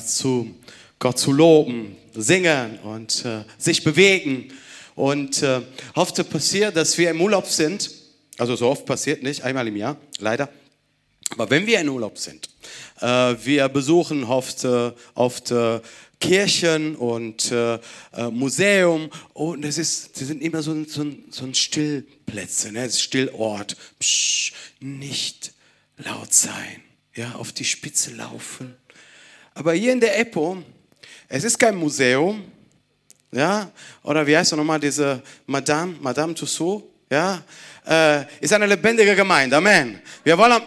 zu Gott zu loben, singen und äh, sich bewegen. Und äh, oft passiert, dass wir im Urlaub sind, also so oft passiert nicht, einmal im Jahr, leider. Aber wenn wir in Urlaub sind, äh, wir besuchen oft, äh, oft äh, Kirchen und äh, äh, Museum und es ist, sie sind immer so, so, so ein Stillplätze, ne? Stillort. Psch, nicht laut sein, ja, auf die Spitze laufen. Aber hier in der EPO, es ist kein Museum, ja, oder wie heißt er nochmal, diese Madame, Madame Tussauds, ja, äh, ist eine lebendige Gemeinde, Amen. Wir wollen,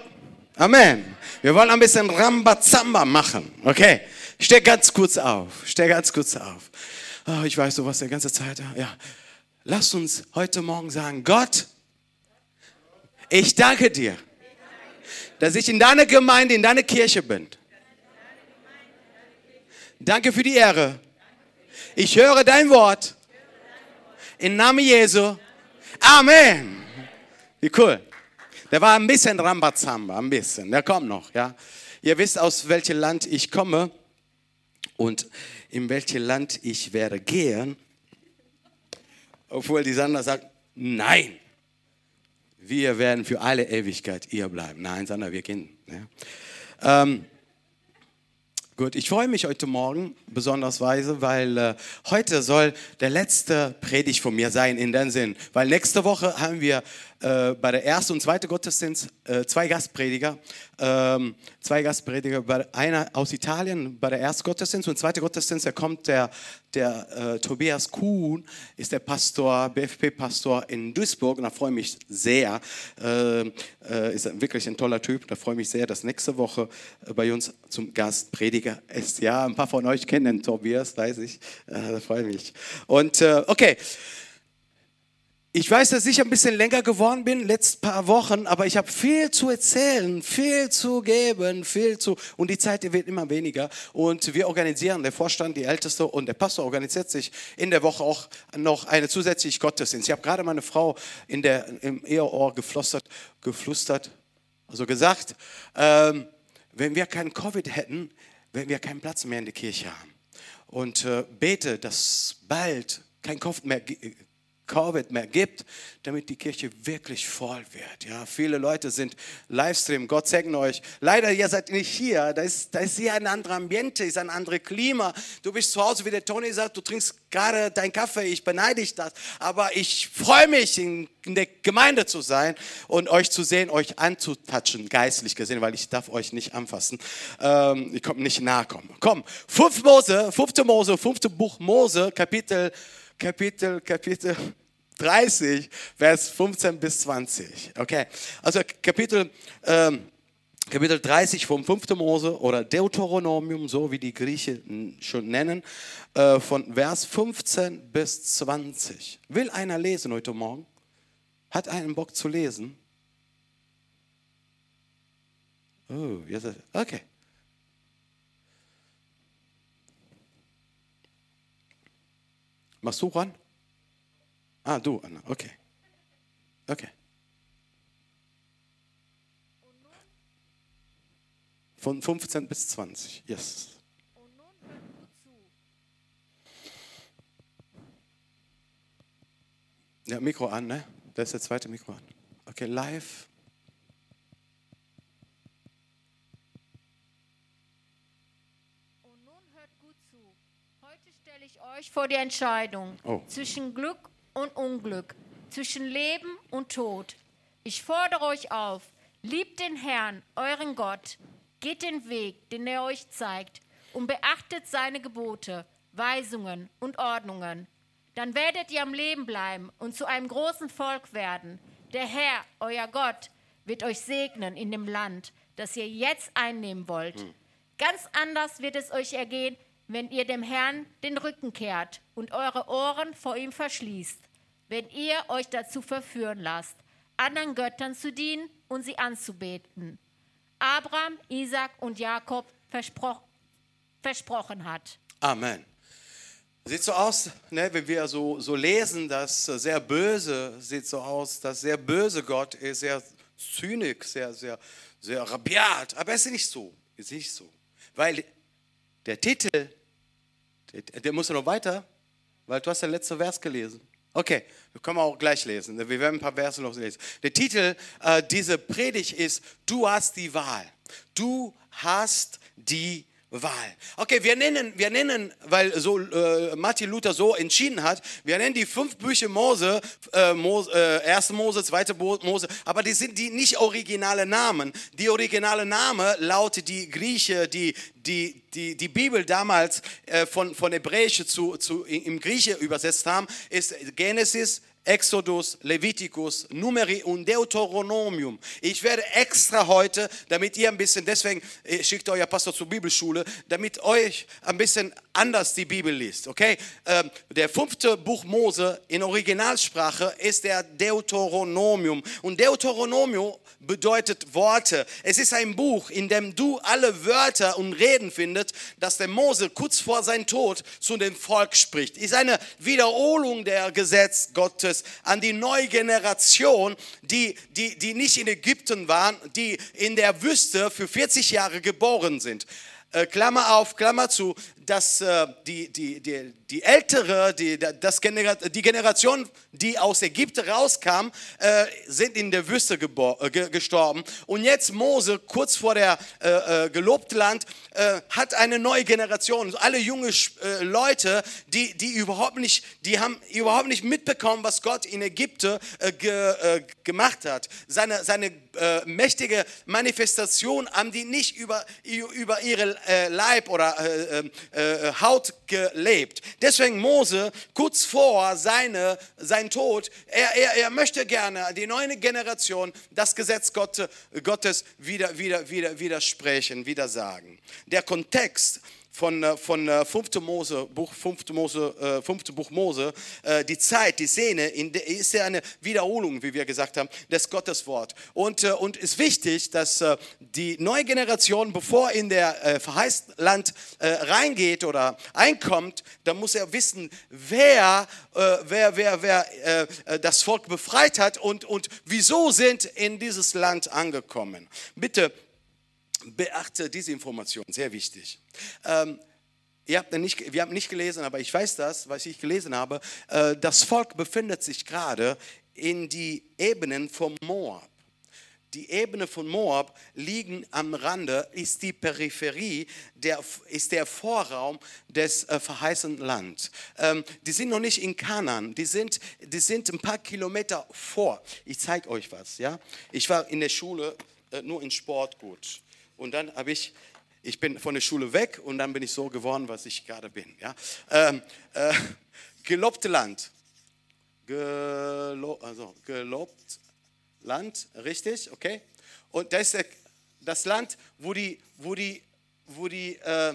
Amen. Wir wollen ein bisschen Rambazamba machen, okay? Steh ganz kurz auf. Steh ganz kurz auf. Oh, ich weiß sowas der ganze Zeit. Ja. Lass uns heute Morgen sagen, Gott, ich danke dir, dass ich in deiner Gemeinde, in deiner Kirche bin. Danke für die Ehre. Ich höre dein Wort. Im Namen Jesu. Amen. Wie cool. Der war ein bisschen Rambazamba, ein bisschen. Der kommt noch, ja. Ihr wisst, aus welchem Land ich komme und in welches Land ich werde gehen, obwohl die Sandra sagt, nein, wir werden für alle Ewigkeit hier bleiben. Nein, Sandra, wir gehen. Ja. Ähm, gut, ich freue mich heute Morgen besondersweise, weil äh, heute soll der letzte Predigt von mir sein in dem Sinn, weil nächste Woche haben wir äh, bei der ersten und zweiten Gottesdienst äh, zwei Gastprediger. Ähm, zwei Gastprediger, einer aus Italien bei der ersten Gottesdienst und zweite Gottesdienst, da kommt der, der äh, Tobias Kuhn, ist der Pastor, BFP-Pastor in Duisburg und da freue ich mich sehr. Äh, äh, ist wirklich ein toller Typ, da freue ich mich sehr, dass nächste Woche äh, bei uns zum Gastprediger ist. Ja, ein paar von euch kennen Tobias, weiß ich, da freue ich mich. Und okay. Ich weiß, dass ich ein bisschen länger geworden bin, letzten paar Wochen, aber ich habe viel zu erzählen, viel zu geben, viel zu, und die Zeit wird immer weniger. Und wir organisieren, der Vorstand, die Älteste und der Pastor organisiert sich in der Woche auch noch eine zusätzliche Gottesdienst. Ich habe gerade meine Frau in der, im Eheohr geflüstert, geflüstert also gesagt, ähm, wenn wir keinen Covid hätten, wenn wir keinen Platz mehr in der Kirche haben. Und äh, bete, dass bald kein Covid mehr Covid mehr gibt, damit die Kirche wirklich voll wird. Ja, viele Leute sind Livestream, Gott segne euch. Leider, ihr seid nicht hier, da ist, da ist hier ein anderer Ambiente, ist ein anderes Klima. Du bist zu Hause, wie der Tony sagt, du trinkst gerade deinen Kaffee, ich beneide dich das. Aber ich freue mich, in, in der Gemeinde zu sein und euch zu sehen, euch anzutatschen, geistlich gesehen, weil ich darf euch nicht anfassen. Ähm, ich komme nicht nahe kommen. Komm, 5 Mose, 5. Mose, 5. Buch Mose, Kapitel Kapitel, Kapitel 30, Vers 15 bis 20. Okay, also Kapitel, ähm, Kapitel 30 vom 5. Mose oder Deuteronomium, so wie die Griechen schon nennen, äh, von Vers 15 bis 20. Will einer lesen heute Morgen? Hat einen Bock zu lesen? Oh, jetzt, okay. Machst du ran? Ah, du, Anna, okay. Okay. Von 15 bis 20, yes. Ja, Mikro an, ne? Da ist der zweite Mikro an. Okay, live. euch vor die Entscheidung oh. zwischen Glück und Unglück, zwischen Leben und Tod. Ich fordere euch auf, liebt den Herrn, euren Gott, geht den Weg, den er euch zeigt, und beachtet seine Gebote, Weisungen und Ordnungen. Dann werdet ihr am Leben bleiben und zu einem großen Volk werden. Der Herr, euer Gott, wird euch segnen in dem Land, das ihr jetzt einnehmen wollt. Hm. Ganz anders wird es euch ergehen, wenn ihr dem Herrn den Rücken kehrt und eure Ohren vor ihm verschließt, wenn ihr euch dazu verführen lasst, anderen Göttern zu dienen und sie anzubeten. Abraham, Isaac und Jakob verspro versprochen hat. Amen. Sieht so aus, ne, wenn wir so, so lesen, dass sehr böse, sieht so aus, dass sehr böse Gott ist, sehr zynisch, sehr, sehr, sehr rabiat. Aber es ist nicht so. Es ist nicht so. Weil der Titel, der, der muss noch weiter, weil du hast den letzten Vers gelesen. Okay, wir können auch gleich lesen. Wir werden ein paar Verse noch lesen. Der Titel äh, dieser Predigt ist, du hast die Wahl. Du hast die Wahl. Okay, wir nennen, wir nennen, weil so äh, Martin Luther so entschieden hat, wir nennen die fünf Bücher Mose, äh, Mose äh, erste Mose, zweite Mose, aber die sind die nicht originale Namen. Die originale Name lautet die Grieche, die die, die, die Bibel damals äh, von, von Hebräisch zu, zu im Grieche übersetzt haben, ist Genesis, Exodus, Leviticus, Numeri und Deuteronomium. Ich werde extra heute, damit ihr ein bisschen, deswegen äh, schickt euer Pastor zur Bibelschule, damit euch ein bisschen anders die Bibel liest. Okay? Ähm, der fünfte Buch Mose in Originalsprache ist der Deuteronomium. Und Deuteronomium bedeutet Worte. Es ist ein Buch, in dem du alle Wörter und Reden findest, dass der Mose kurz vor seinem Tod zu dem Volk spricht. Ist eine Wiederholung der Gesetz Gottes an die neue Generation, die, die, die nicht in Ägypten waren, die in der Wüste für 40 Jahre geboren sind. Äh, Klammer auf, Klammer zu, dass äh, die, die, die, die ältere, die, das Genera die Generation, die aus Ägypten rauskam, äh, sind in der Wüste gestorben. Und jetzt Mose, kurz vor der äh, gelobten Land, hat eine neue Generation. Alle junge Leute, die, die, überhaupt nicht, die haben überhaupt nicht mitbekommen, was Gott in Ägypten ge, gemacht hat. Seine, seine mächtige Manifestation haben die nicht über, über ihre Leib oder äh, Haut gelebt. Deswegen Mose, kurz vor seine, sein Tod, er, er, er möchte gerne die neue Generation das Gesetz Gottes wieder, wieder, wieder, widersprechen, wieder sagen. Der Kontext von, äh, von 5. Äh, Mose, Buch, 5. Mose, 5. Äh, Buch Mose, die Zeit, die Szene, ist ja eine Wiederholung, wie wir gesagt haben, des Gotteswort. Und, und ist wichtig, dass die neue Generation, bevor in der verheißten Land reingeht oder einkommt, da muss er wissen, wer, wer, wer, wer das Volk befreit hat und, und wieso sind in dieses Land angekommen. Bitte beachte diese Information, sehr wichtig. Ähm, ihr habt nicht, wir haben nicht gelesen, aber ich weiß das, was ich gelesen habe. Äh, das Volk befindet sich gerade in die Ebenen von Moab. Die Ebene von Moab liegen am Rande, ist die Peripherie, der, ist der Vorraum des äh, verheißenen Landes. Ähm, die sind noch nicht in Kanan, die sind, die sind ein paar Kilometer vor. Ich zeige euch was. Ja? Ich war in der Schule äh, nur in Sport gut. Und dann habe ich, ich bin von der Schule weg und dann bin ich so geworden, was ich gerade bin. Ja? Ähm, äh, gelobte Land. Gelo, also gelobt Land, richtig, okay? Und das ist das Land, wo die, wo die, wo die, äh,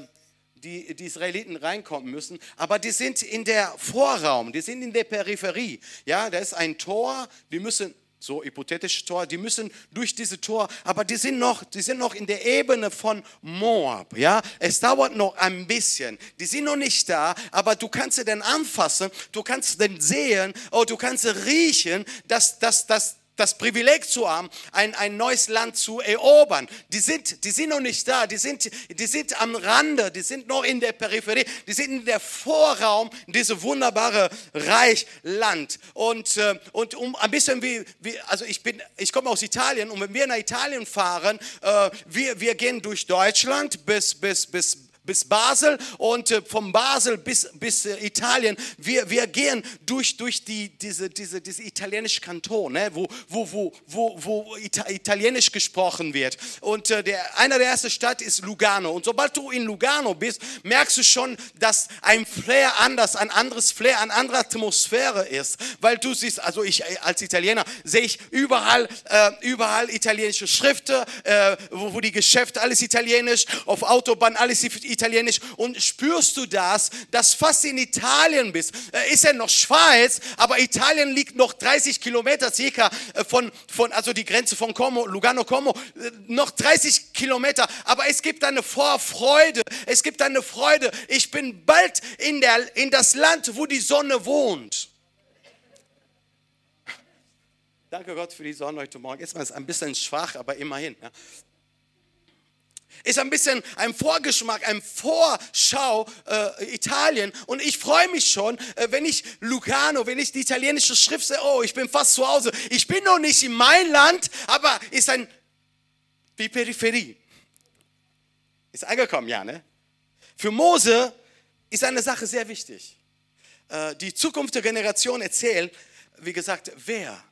die, die Israeliten reinkommen müssen, aber die sind in der Vorraum, die sind in der Peripherie. Ja, da ist ein Tor, die müssen so hypothetische Tor, die müssen durch diese Tor, aber die sind noch, die sind noch in der Ebene von Moab, ja. Es dauert noch ein bisschen. Die sind noch nicht da, aber du kannst sie dann anfassen, du kannst den sehen, oh, du kannst sie riechen, dass, dass, dass, das Privileg zu haben, ein, ein neues Land zu erobern. Die sind, die sind noch nicht da, die sind, die sind am Rande, die sind noch in der Peripherie, die sind in der Vorraum, dieses wunderbare Reich Land. Und, äh, und um ein bisschen wie, wie also ich bin, ich komme aus Italien und wenn wir nach Italien fahren, äh, wir, wir gehen durch Deutschland bis, bis, bis bis Basel und äh, vom Basel bis, bis äh, Italien. Wir, wir gehen durch, durch die, diese, diese, diese italienische Kanton, ne, wo, wo, wo, wo, wo Italienisch gesprochen wird. Und äh, der, einer der ersten Stadt ist Lugano. Und sobald du in Lugano bist, merkst du schon, dass ein Flair anders, ein anderes Flair, eine andere Atmosphäre ist. Weil du siehst, also ich als Italiener sehe ich überall, äh, überall italienische Schriften, äh, wo, wo die Geschäfte alles italienisch, auf Autobahn alles italienisch Italienisch und spürst du das, dass fast in Italien bist. Äh, ist ja noch Schweiz, aber Italien liegt noch 30 Kilometer circa äh, von, von also die Grenze von Como, Lugano Como, äh, noch 30 Kilometer. Aber es gibt eine Vorfreude, es gibt eine Freude. Ich bin bald in, der, in das Land, wo die Sonne wohnt. Danke Gott für die Sonne heute Morgen. Ist man ein bisschen schwach, aber immerhin. Ja. Ist ein bisschen ein Vorgeschmack, ein Vorschau äh, Italien. Und ich freue mich schon, äh, wenn ich Lucano, wenn ich die italienische Schrift sehe, oh, ich bin fast zu Hause. Ich bin noch nicht in mein Land, aber ist ein, wie Peripherie. Ist angekommen, ja, ne? Für Mose ist eine Sache sehr wichtig. Äh, die Zukunft der Generation erzählt, wie gesagt, wer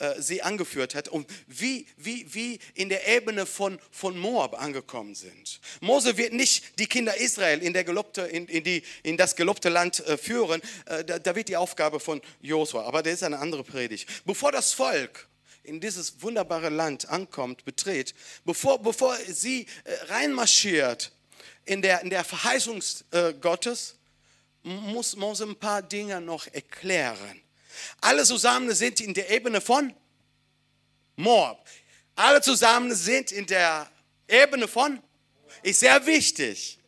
äh, sie angeführt hat und wie, wie, wie in der Ebene von, von Moab angekommen sind. Mose wird nicht die Kinder Israel in, der gelobte, in, in, die, in das gelobte Land äh, führen. Äh, da, da, wird die Aufgabe von Josua, aber das ist eine andere Predigt. Bevor das Volk in dieses wunderbare Land ankommt, betritt, bevor, bevor sie reinmarschiert in der, in der Verheißung Gottes, muss Mose ein paar Dinge noch erklären. Alle zusammen sind in der Ebene von Moab. Alle zusammen sind in der Ebene von, ist sehr wichtig.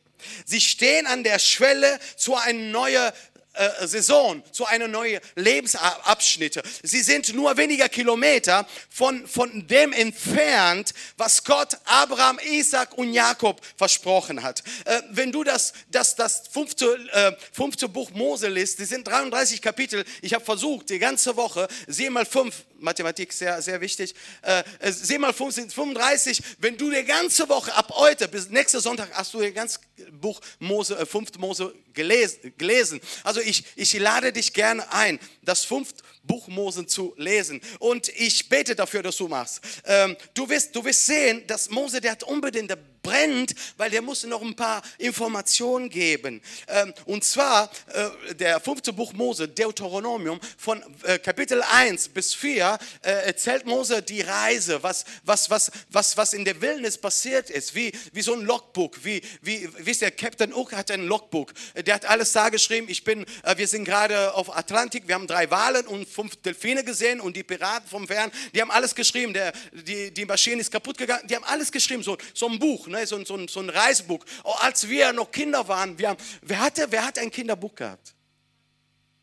Sie stehen an der Schwelle zu einer neuen äh, Saison, zu einer neuen Lebensabschnitte. Sie sind nur weniger Kilometer von, von dem entfernt, was Gott Abraham, Isaac und Jakob versprochen hat. Äh, wenn du das, das, das fünfte, äh, fünfte Buch Mose liest, die sind 33 Kapitel. Ich habe versucht, die ganze Woche, sieh mal fünf, Mathematik sehr, sehr wichtig, äh, sieh mal fünf sind 35. Wenn du die ganze Woche ab heute bis nächsten Sonntag hast du das ganze Buch Mose, äh, fünfte Mose gelesen, gelesen. Also ich, ich lade dich gerne ein, das fünfte Buch Mose zu lesen. Und ich bete dafür, dass du machst. Ähm, du, wirst, du wirst sehen, dass Mose, der hat unbedingt, der brennt, weil der muss noch ein paar Informationen geben. Ähm, und zwar äh, der fünfte Buch Mose, Deuteronomium, von äh, Kapitel 1 bis 4 äh, erzählt Mose die Reise, was, was, was, was, was in der Wildnis passiert ist, wie, wie so ein Logbook, wie, wie, wisst ihr, Captain Hook hat ein Logbook, der hat alles da geschrieben, ich bin, wir sind gerade auf Atlantik, wir haben drei Walen und fünf Delfine gesehen und die Piraten vom Fern, die haben alles geschrieben, der, die, die Maschine ist kaputt gegangen, die haben alles geschrieben, so, so ein Buch, ne, so, so, so ein Reisebuch. Oh, als wir noch Kinder waren, wir haben, wer, hatte, wer hat ein Kinderbuch gehabt?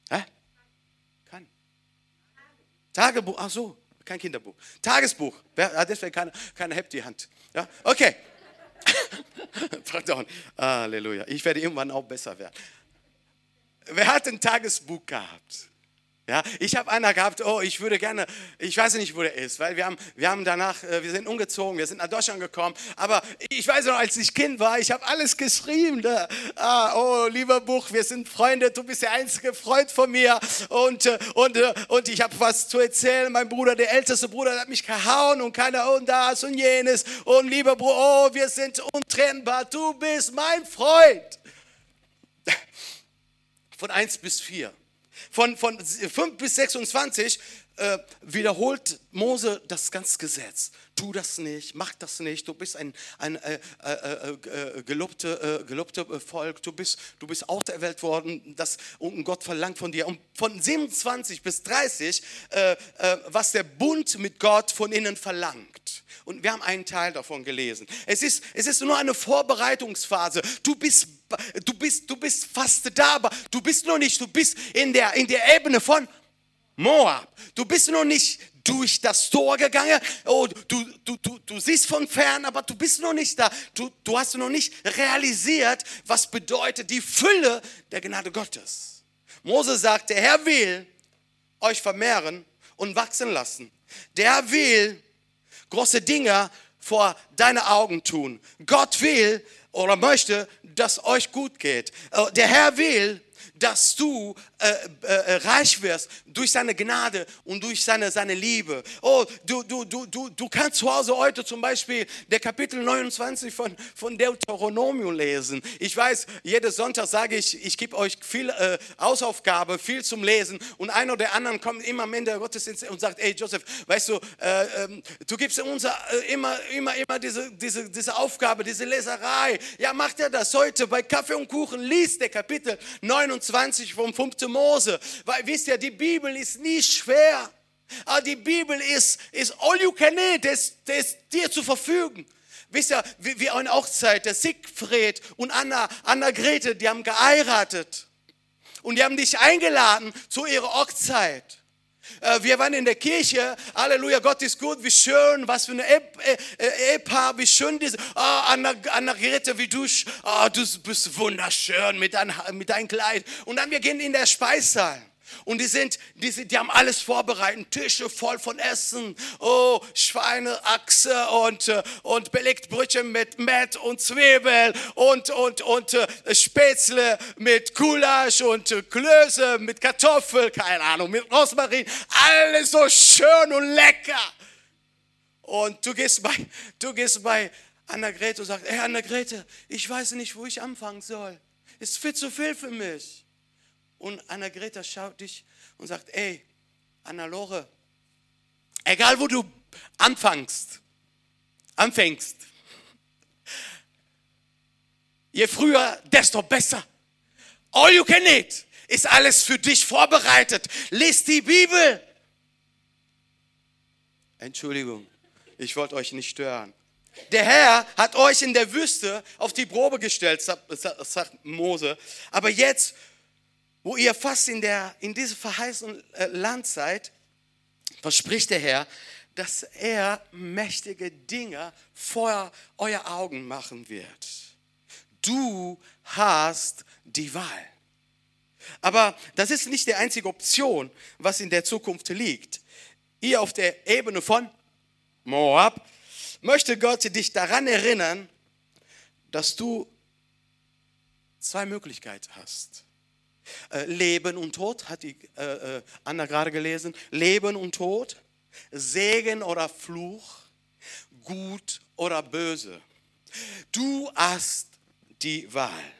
Hä? Kein. Tagebuch, ach so, kein Kinderbuch. Tagesbuch, wer, ah, deswegen keine, keine hebt Hand. Ja? Okay. Pardon. Halleluja. Ich werde irgendwann auch besser werden. Wer hat ein Tagesbuch gehabt? Ja, ich habe einer gehabt, oh, ich würde gerne, ich weiß nicht, wo der ist, weil wir haben, wir haben danach, äh, wir sind umgezogen, wir sind nach Deutschland gekommen, aber ich weiß noch, als ich Kind war, ich habe alles geschrieben. Da. Ah, oh, lieber Buch, wir sind Freunde, du bist der einzige Freund von mir und, äh, und, äh, und ich habe was zu erzählen. Mein Bruder, der älteste Bruder, hat mich gehauen und keiner und das und jenes und lieber Bruder, oh, wir sind untrennbar, du bist mein Freund. Von 1 bis 4 von, von 5 bis 26 äh, wiederholt Mose das ganze Gesetz. Tu das nicht, mach das nicht. Du bist ein, ein äh, äh, äh, äh gelobte, äh, gelobte Volk. Du bist, du bist auserwählt worden. Das, und Gott verlangt von dir. Und von 27 bis 30, was der Bund mit Gott von ihnen verlangt. Und wir haben einen Teil davon gelesen. Es ist, es ist nur eine Vorbereitungsphase. Du bist du bist, du bist fast da, aber du bist noch nicht, du bist in der, in der Ebene von Moab. Du bist noch nicht durch das Tor gegangen. Oh, du, du, du, du siehst von fern, aber du bist noch nicht da. Du, du hast noch nicht realisiert, was bedeutet die Fülle der Gnade Gottes. Mose sagt, der Herr will euch vermehren und wachsen lassen. Der will große Dinge vor deine Augen tun. Gott will oder möchte, dass euch gut geht. Äh, der Herr will, dass du äh, äh, reich wirst durch seine Gnade und durch seine, seine Liebe. Oh, du, du, du, du, du kannst zu Hause heute zum Beispiel der Kapitel 29 von, von Deuteronomium lesen. Ich weiß, jeden Sonntag sage ich, ich gebe euch viel äh, Hausaufgabe, viel zum Lesen und einer oder anderen kommt immer am Ende Gottesdienst und sagt, ey Joseph, weißt du, äh, ähm, du gibst uns äh, immer, immer, immer diese, diese, diese Aufgabe, diese Leserei. Ja, macht er das heute bei Kaffee und Kuchen, liest der Kapitel 29 20 vom 5. Mose. Weil wisst ihr, die Bibel ist nie schwer. Aber die Bibel ist, ist all you can eat, das, ist dir zur Verfügung. Wisst ihr, wie, wie eine Hochzeit, der Siegfried und Anna, Anna Grete, die haben geheiratet. Und die haben dich eingeladen zu ihrer Hochzeit. Äh, wir waren in der Kirche, Halleluja, Gott ist gut, wie schön, was für ein äh, äh, Ehepaar, wie schön diese, oh, Anna, Anna Grete, wie du, oh, du bist wunderschön mit, dein, mit deinem Kleid. Und dann wir gehen in der Speissaal. Und die sind, die die haben alles vorbereitet, Tische voll von Essen, oh, Schweineachse und, äh, und belegt Brötchen mit Mett und Zwiebel und, und, und äh, Spätzle mit Gulasch und äh, Klöße mit Kartoffel, keine Ahnung, mit Rosmarin, alles so schön und lecker. Und du gehst bei, du gehst bei Anna-Grete und sagst, hey Anna-Grete, ich weiß nicht, wo ich anfangen soll. Ist viel zu viel für mich. Und Anna-Greta schaut dich und sagt, ey, Anna-Lore, egal wo du anfängst, anfängst, je früher, desto besser. All you can eat ist alles für dich vorbereitet. Lies die Bibel. Entschuldigung, ich wollte euch nicht stören. Der Herr hat euch in der Wüste auf die Probe gestellt, sagt Mose. Aber jetzt wo ihr fast in, der, in diesem verheißenen äh, Land seid, verspricht der Herr, dass er mächtige Dinge vor euer Augen machen wird. Du hast die Wahl. Aber das ist nicht die einzige Option, was in der Zukunft liegt. Hier auf der Ebene von Moab möchte Gott dich daran erinnern, dass du zwei Möglichkeiten hast. Äh, Leben und Tod, hat die äh, äh, Anna gerade gelesen. Leben und Tod, Segen oder Fluch, gut oder böse. Du hast die Wahl.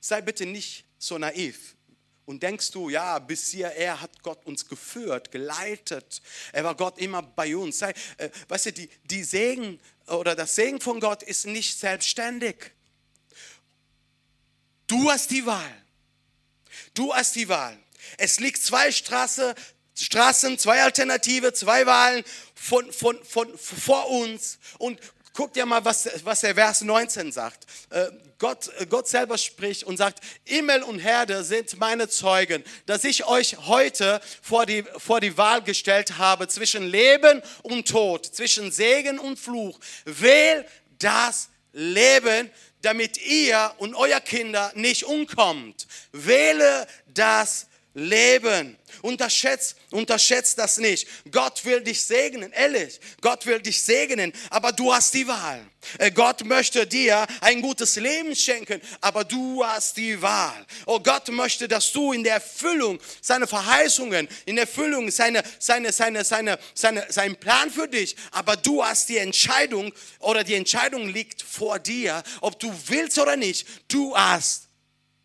Sei bitte nicht so naiv und denkst du, ja, bis hier, er hat Gott uns geführt, geleitet. Er war Gott immer bei uns. Sei, äh, weißt du, die, die Segen oder das Segen von Gott ist nicht selbstständig. Du hast die Wahl. Du hast die Wahl. Es liegt zwei Straße, Straßen, zwei Alternative, zwei Wahlen von, von, von, vor uns. Und guck dir mal, was, was der Vers 19 sagt. Äh, Gott, Gott selber spricht und sagt, Himmel und Herde sind meine Zeugen, dass ich euch heute vor die, vor die Wahl gestellt habe zwischen Leben und Tod, zwischen Segen und Fluch. Wähl das Leben, damit ihr und euer Kinder nicht umkommt. Wähle das Leben. Unterschätzt, unterschätzt das nicht. Gott will dich segnen, ehrlich. Gott will dich segnen, aber du hast die Wahl. Äh, Gott möchte dir ein gutes Leben schenken, aber du hast die Wahl. Oh, Gott möchte, dass du in der Erfüllung seiner Verheißungen, in der Erfüllung seine, seine, seine, seine, seine, sein Plan für dich, aber du hast die Entscheidung oder die Entscheidung liegt vor dir, ob du willst oder nicht. Du hast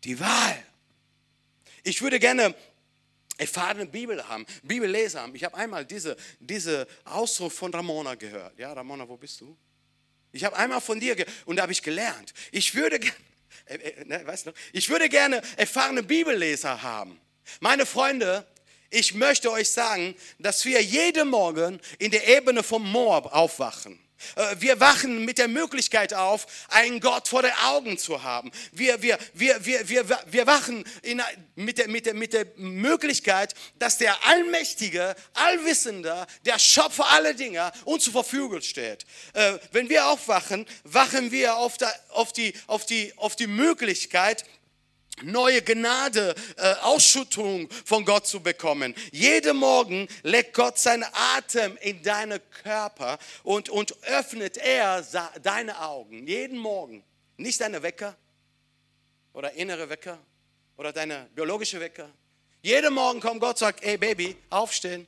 die Wahl. Ich würde gerne erfahrene Bibel haben, Bibelleser haben. Ich habe einmal diese, diese Ausdruck von Ramona gehört. Ja, Ramona, wo bist du? Ich habe einmal von dir und da habe ich gelernt. Ich würde äh, äh, ne, weißt du, ich würde gerne erfahrene Bibelleser haben. Meine Freunde, ich möchte euch sagen, dass wir jeden Morgen in der Ebene vom Moab aufwachen. Äh, wir wachen mit der Möglichkeit auf, einen Gott vor den Augen zu haben. Wir, wir, wir, wir, wir, wir wachen in, mit, der, mit, der, mit der Möglichkeit, dass der Allmächtige, Allwissende, der Schöpfer aller Dinge uns zur Verfügung steht. Äh, wenn wir aufwachen, wachen wir auf, die, auf, die, auf die Möglichkeit, neue Gnade, äh, Ausschüttung von Gott zu bekommen. Jeden Morgen legt Gott seinen Atem in deinen Körper und, und öffnet er deine Augen. Jeden Morgen. Nicht deine Wecker oder innere Wecker oder deine biologische Wecker. Jeden Morgen kommt Gott und sagt, ey Baby, aufstehen.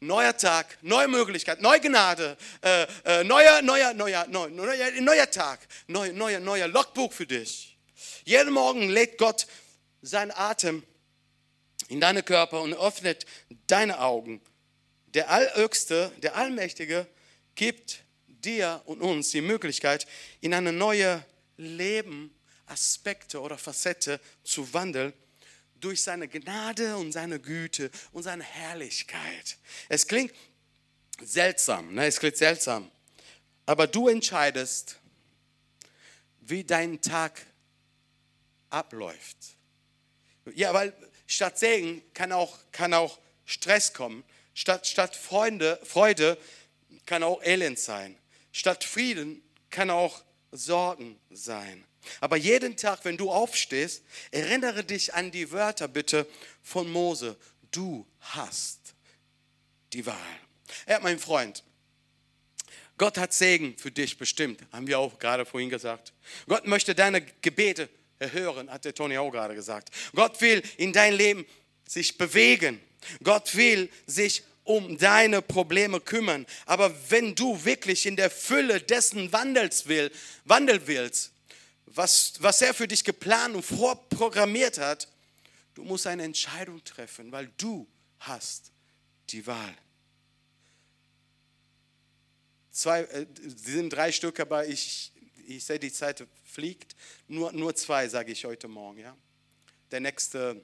Neuer Tag, neue Möglichkeit, neue Gnade, äh, äh, neuer, neuer, neuer, neuer, neuer, neuer Tag, neuer, neuer, neuer Logbuch für dich. Jeden Morgen legt Gott seinen Atem in deinen Körper und öffnet deine Augen. Der Allhöchste, der Allmächtige gibt dir und uns die Möglichkeit, in eine neue Leben, Aspekte oder Facette zu wandeln durch seine Gnade und seine Güte und seine Herrlichkeit. Es klingt seltsam, ne? es klingt seltsam, aber du entscheidest, wie dein Tag abläuft. Ja, weil statt Segen kann auch, kann auch Stress kommen. Statt, statt Freunde, Freude kann auch Elend sein. Statt Frieden kann auch Sorgen sein. Aber jeden Tag, wenn du aufstehst, erinnere dich an die Wörter bitte von Mose. Du hast die Wahl. Ja, mein Freund, Gott hat Segen für dich bestimmt, haben wir auch gerade vorhin gesagt. Gott möchte deine Gebete erhören, hat der Tony auch gerade gesagt. Gott will in dein Leben sich bewegen. Gott will sich um deine Probleme kümmern. Aber wenn du wirklich in der Fülle dessen wandels will, wandeln willst, was, was er für dich geplant und vorprogrammiert hat, du musst eine Entscheidung treffen, weil du hast die Wahl. Zwei, äh, sind drei Stück, aber ich, ich sehe, die Zeit fliegt. Nur, nur zwei sage ich heute Morgen. Ja? Der nächste,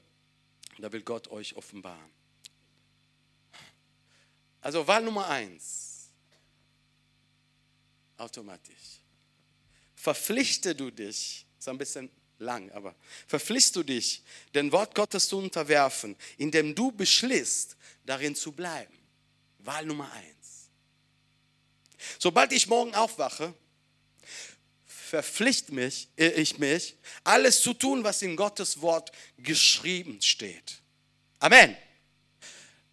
da will Gott euch offenbaren. Also Wahl Nummer eins. Automatisch. Verpflichte du dich, ist ein bisschen lang, aber verpflichtest du dich, den Wort Gottes zu unterwerfen, indem du beschließt, darin zu bleiben. Wahl Nummer eins. Sobald ich morgen aufwache, verpflichte mich, äh, ich mich, alles zu tun, was in Gottes Wort geschrieben steht. Amen.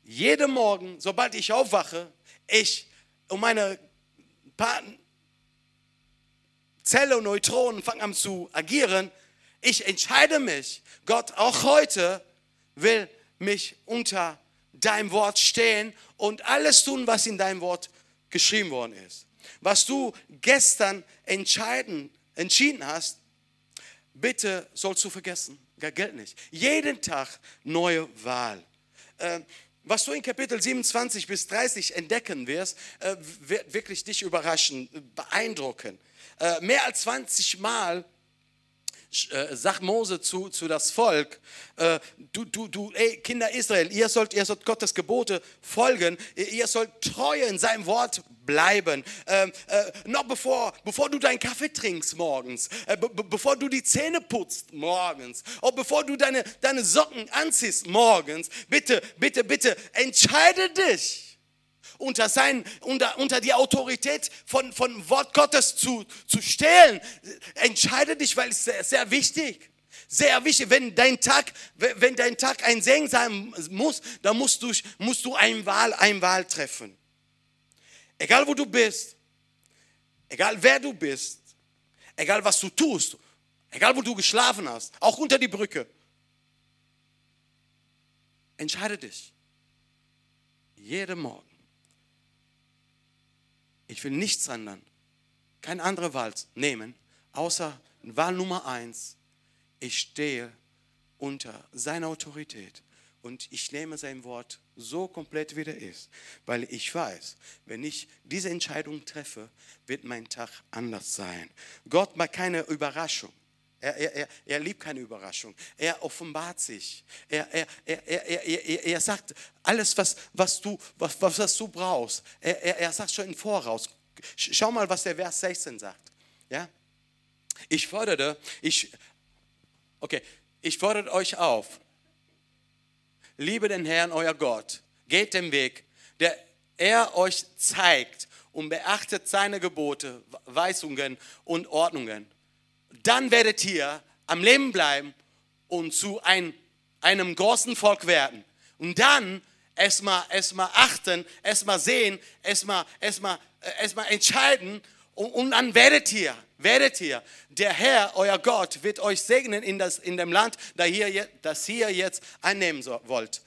Jeden Morgen, sobald ich aufwache, ich um meine paar Zelle und Neutronen fangen an zu agieren, ich entscheide mich, Gott, auch heute will mich unter deinem Wort stehen und alles tun, was in deinem Wort geschrieben worden ist. Was du gestern entscheiden, entschieden hast, bitte sollst du vergessen. Gar gilt nicht. Jeden Tag neue Wahl. Äh, was du in Kapitel 27 bis 30 entdecken wirst, äh, wird wirklich dich überraschen, beeindrucken. Äh, mehr als 20 Mal äh, Mose zu, zu das Volk, äh, du, du, du, ey, Kinder Israel, ihr sollt, ihr sollt Gottes Gebote folgen, ihr sollt treu in seinem Wort bleiben. Ähm, äh, noch bevor, bevor du deinen Kaffee trinkst morgens, äh, bevor du die Zähne putzt morgens, oder bevor du deine, deine Socken anziehst morgens, bitte, bitte, bitte, entscheide dich unter, sein, unter, unter die Autorität von, von Wort Gottes zu, zu stellen. Entscheide dich, weil es sehr, sehr wichtig sehr wichtig, wenn dein Tag, wenn dein Tag ein Segen sein muss, dann musst du, musst du eine Wahl, eine Wahl treffen. Egal wo du bist, egal wer du bist, egal was du tust, egal wo du geschlafen hast, auch unter die Brücke. Entscheide dich. Jeden Morgen. Ich will nichts ändern, keine andere Wahl nehmen, außer Wahl Nummer eins. Ich stehe unter seiner Autorität und ich nehme sein Wort so komplett, wie er ist, weil ich weiß, wenn ich diese Entscheidung treffe, wird mein Tag anders sein. Gott macht keine Überraschung. Er, er, er, er liebt keine Überraschung. Er offenbart sich. Er, er, er, er, er, er sagt alles, was, was, du, was, was du brauchst. Er, er, er sagt schon im Voraus. Schau mal, was der Vers 16 sagt. Ja? Ich fordere, ich, okay, ich fordere euch auf. Liebe den Herrn, euer Gott. Geht den Weg, der er euch zeigt und beachtet seine Gebote, Weisungen und Ordnungen dann werdet ihr am Leben bleiben und zu ein, einem großen Volk werden. Und dann erstmal erstmal achten, erstmal sehen, erstmal erstmal erstmal entscheiden und, und dann werdet ihr, werdet ihr, der Herr, euer Gott, wird euch segnen in, das, in dem Land, das ihr, das ihr jetzt einnehmen wollt.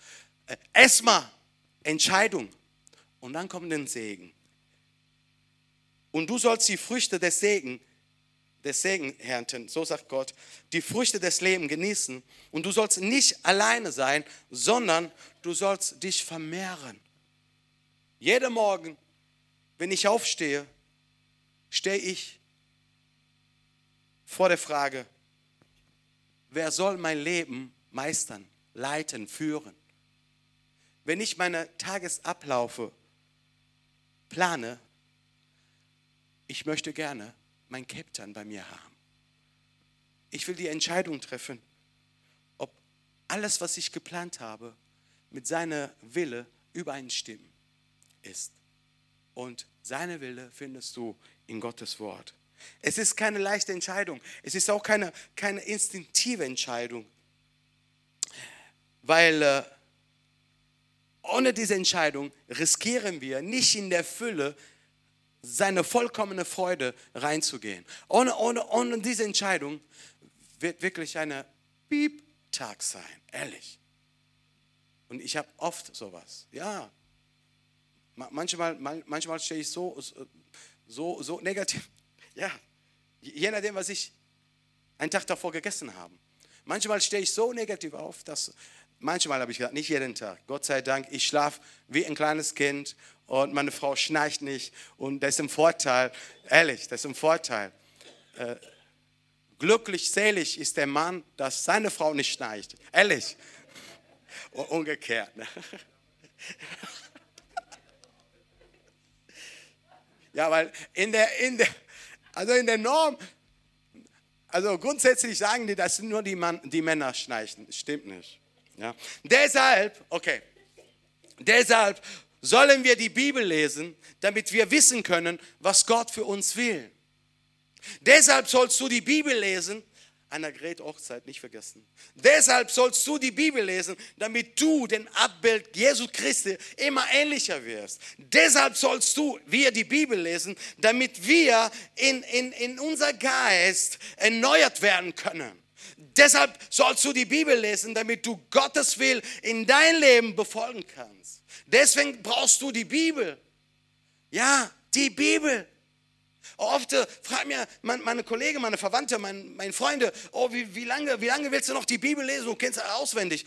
Erstmal Entscheidung und dann kommt den Segen. Und du sollst die Früchte des Segens des Segen ernten, so sagt Gott, die Früchte des Lebens genießen. Und du sollst nicht alleine sein, sondern du sollst dich vermehren. Jeden Morgen, wenn ich aufstehe, stehe ich vor der Frage, wer soll mein Leben meistern, leiten, führen? Wenn ich meine Tagesablaufe plane, ich möchte gerne mein Captain bei mir haben. Ich will die Entscheidung treffen, ob alles, was ich geplant habe, mit seiner Wille übereinstimmen ist. Und seine Wille findest du in Gottes Wort. Es ist keine leichte Entscheidung. Es ist auch keine, keine instinktive Entscheidung. Weil äh, ohne diese Entscheidung riskieren wir nicht in der Fülle seine vollkommene Freude reinzugehen. Ohne, ohne, ohne diese Entscheidung wird wirklich eine Piep-Tag sein, ehrlich. Und ich habe oft sowas, ja. Manchmal, manchmal stehe ich so, so, so negativ, ja, je nachdem, was ich einen Tag davor gegessen habe. Manchmal stehe ich so negativ auf, dass, manchmal habe ich gesagt, nicht jeden Tag, Gott sei Dank, ich schlafe wie ein kleines Kind und meine Frau schnarcht nicht und das ist ein Vorteil, ehrlich, das ist ein Vorteil. Äh, glücklich, selig ist der Mann, dass seine Frau nicht schnarcht, ehrlich. Und umgekehrt. Ne? Ja, weil in der, in der, also in der Norm, also grundsätzlich sagen die, dass nur die, Mann, die Männer schnarchen. Stimmt nicht. Ja. Deshalb, okay, deshalb sollen wir die Bibel lesen, damit wir wissen können, was Gott für uns will. Deshalb sollst du die Bibel lesen, Annegret Hochzeit nicht vergessen. Deshalb sollst du die Bibel lesen, damit du dem Abbild Jesu Christi immer ähnlicher wirst. Deshalb sollst du wir die Bibel lesen, damit wir in, in, in unser Geist erneuert werden können. Deshalb sollst du die Bibel lesen, damit du Gottes Will in dein Leben befolgen kannst. Deswegen brauchst du die Bibel. Ja, die Bibel. Oft äh, fragen mir meine Kollegen, meine Verwandte, meine, meine Freunde, oh, wie, wie, lange, wie lange willst du noch die Bibel lesen? Du kennst sie auswendig.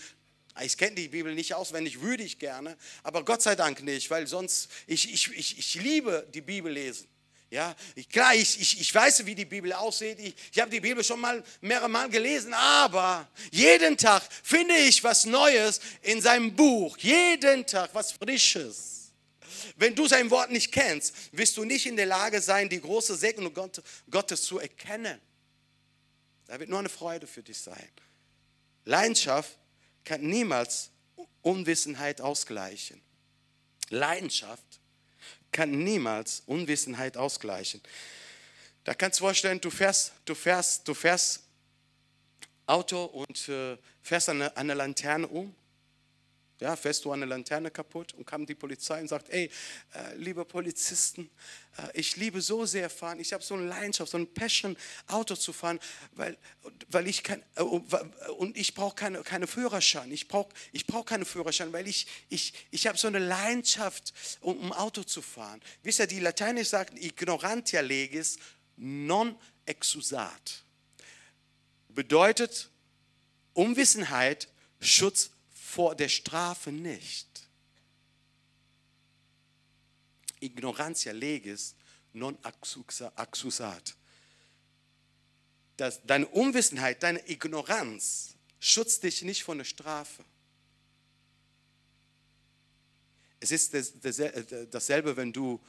Ah, ich kenne die Bibel nicht auswendig, würde ich gerne, aber Gott sei Dank nicht, weil sonst, ich, ich, ich, ich liebe die Bibel lesen. Ja, klar, ich, ich, ich weiß, wie die Bibel aussieht. Ich, ich habe die Bibel schon mal mehrere Mal gelesen, aber jeden Tag finde ich was Neues in seinem Buch. Jeden Tag was Frisches. Wenn du sein Wort nicht kennst, wirst du nicht in der Lage sein, die große Segnung Gottes zu erkennen. Da wird nur eine Freude für dich sein. Leidenschaft kann niemals Unwissenheit ausgleichen. Leidenschaft kann niemals Unwissenheit ausgleichen. Da kannst du vorstellen, du fährst, du fährst, du fährst Auto und äh, fährst eine, eine Laterne um. Ja, fährst du eine Laterne kaputt und kam die Polizei und sagt, ey, äh, liebe Polizisten, äh, ich liebe so sehr fahren, ich habe so eine Leidenschaft, so eine Passion, Auto zu fahren, weil, weil ich kein, äh, und ich brauche keine, keine Führerschein, ich brauche ich brauch keine Führerschein, weil ich, ich, ich habe so eine Leidenschaft, um, um Auto zu fahren. Wisst ihr, die Lateiner sagen, ignorantia legis non exusat. Bedeutet Unwissenheit, Schutz vor der Strafe nicht. Ignorantia legis non accusat. Das, deine Unwissenheit, deine Ignoranz schützt dich nicht vor der Strafe. Es ist dasselbe, wenn du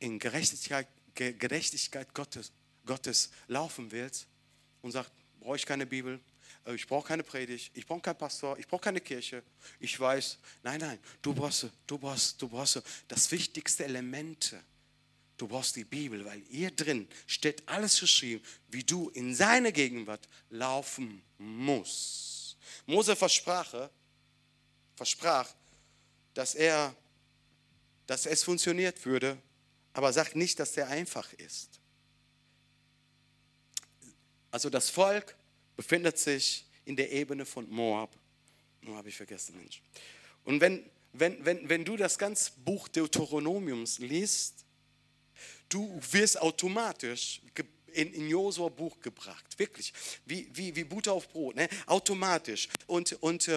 in Gerechtigkeit, Gerechtigkeit Gottes, Gottes laufen willst und sagst, brauche ich keine Bibel, ich brauche keine Predigt, ich brauche keinen Pastor, ich brauche keine Kirche. Ich weiß, nein, nein, du brauchst, du brauchst, du brauchst das wichtigste Element. Du brauchst die Bibel, weil hier drin steht alles geschrieben, wie du in seine Gegenwart laufen musst. Mose versprach, versprach, dass er, dass es funktioniert würde, aber sagt nicht, dass der einfach ist. Also das Volk befindet sich in der Ebene von Moab. Nur habe ich vergessen, Mensch. Und wenn, wenn, wenn, wenn du das ganze Buch Deuteronomiums liest, du wirst automatisch in, in Josua Buch gebracht. Wirklich. Wie, wie, wie Butter auf Brot. Ne? Automatisch. Und, und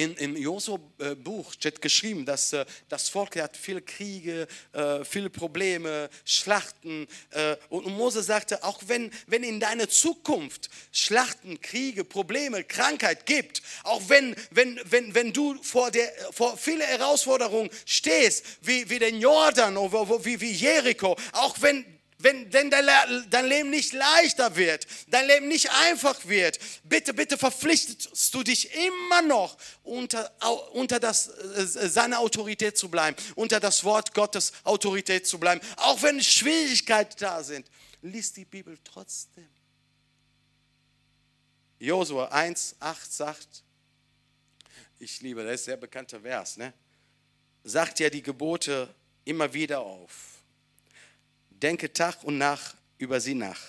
äh, in, Im Josua-Buch steht geschrieben, dass äh, das Volk hat viele Kriege, äh, viele Probleme, Schlachten. Äh, und Mose sagte, auch wenn, wenn in deiner Zukunft Schlachten, Kriege, Probleme, Krankheit gibt, auch wenn, wenn, wenn, wenn du vor, der, vor viele Herausforderungen stehst, wie, wie den Jordan oder wie, wie Jericho, auch wenn wenn, wenn dein Leben nicht leichter wird, dein Leben nicht einfach wird, bitte, bitte verpflichtest du dich immer noch unter, unter das, äh, seine Autorität zu bleiben, unter das Wort Gottes Autorität zu bleiben, auch wenn Schwierigkeiten da sind. Lies die Bibel trotzdem. Josua 1, 8 sagt, ich liebe, das ist ein sehr bekannter Vers, ne? sagt ja die Gebote immer wieder auf. Denke Tag und Nacht über sie nach,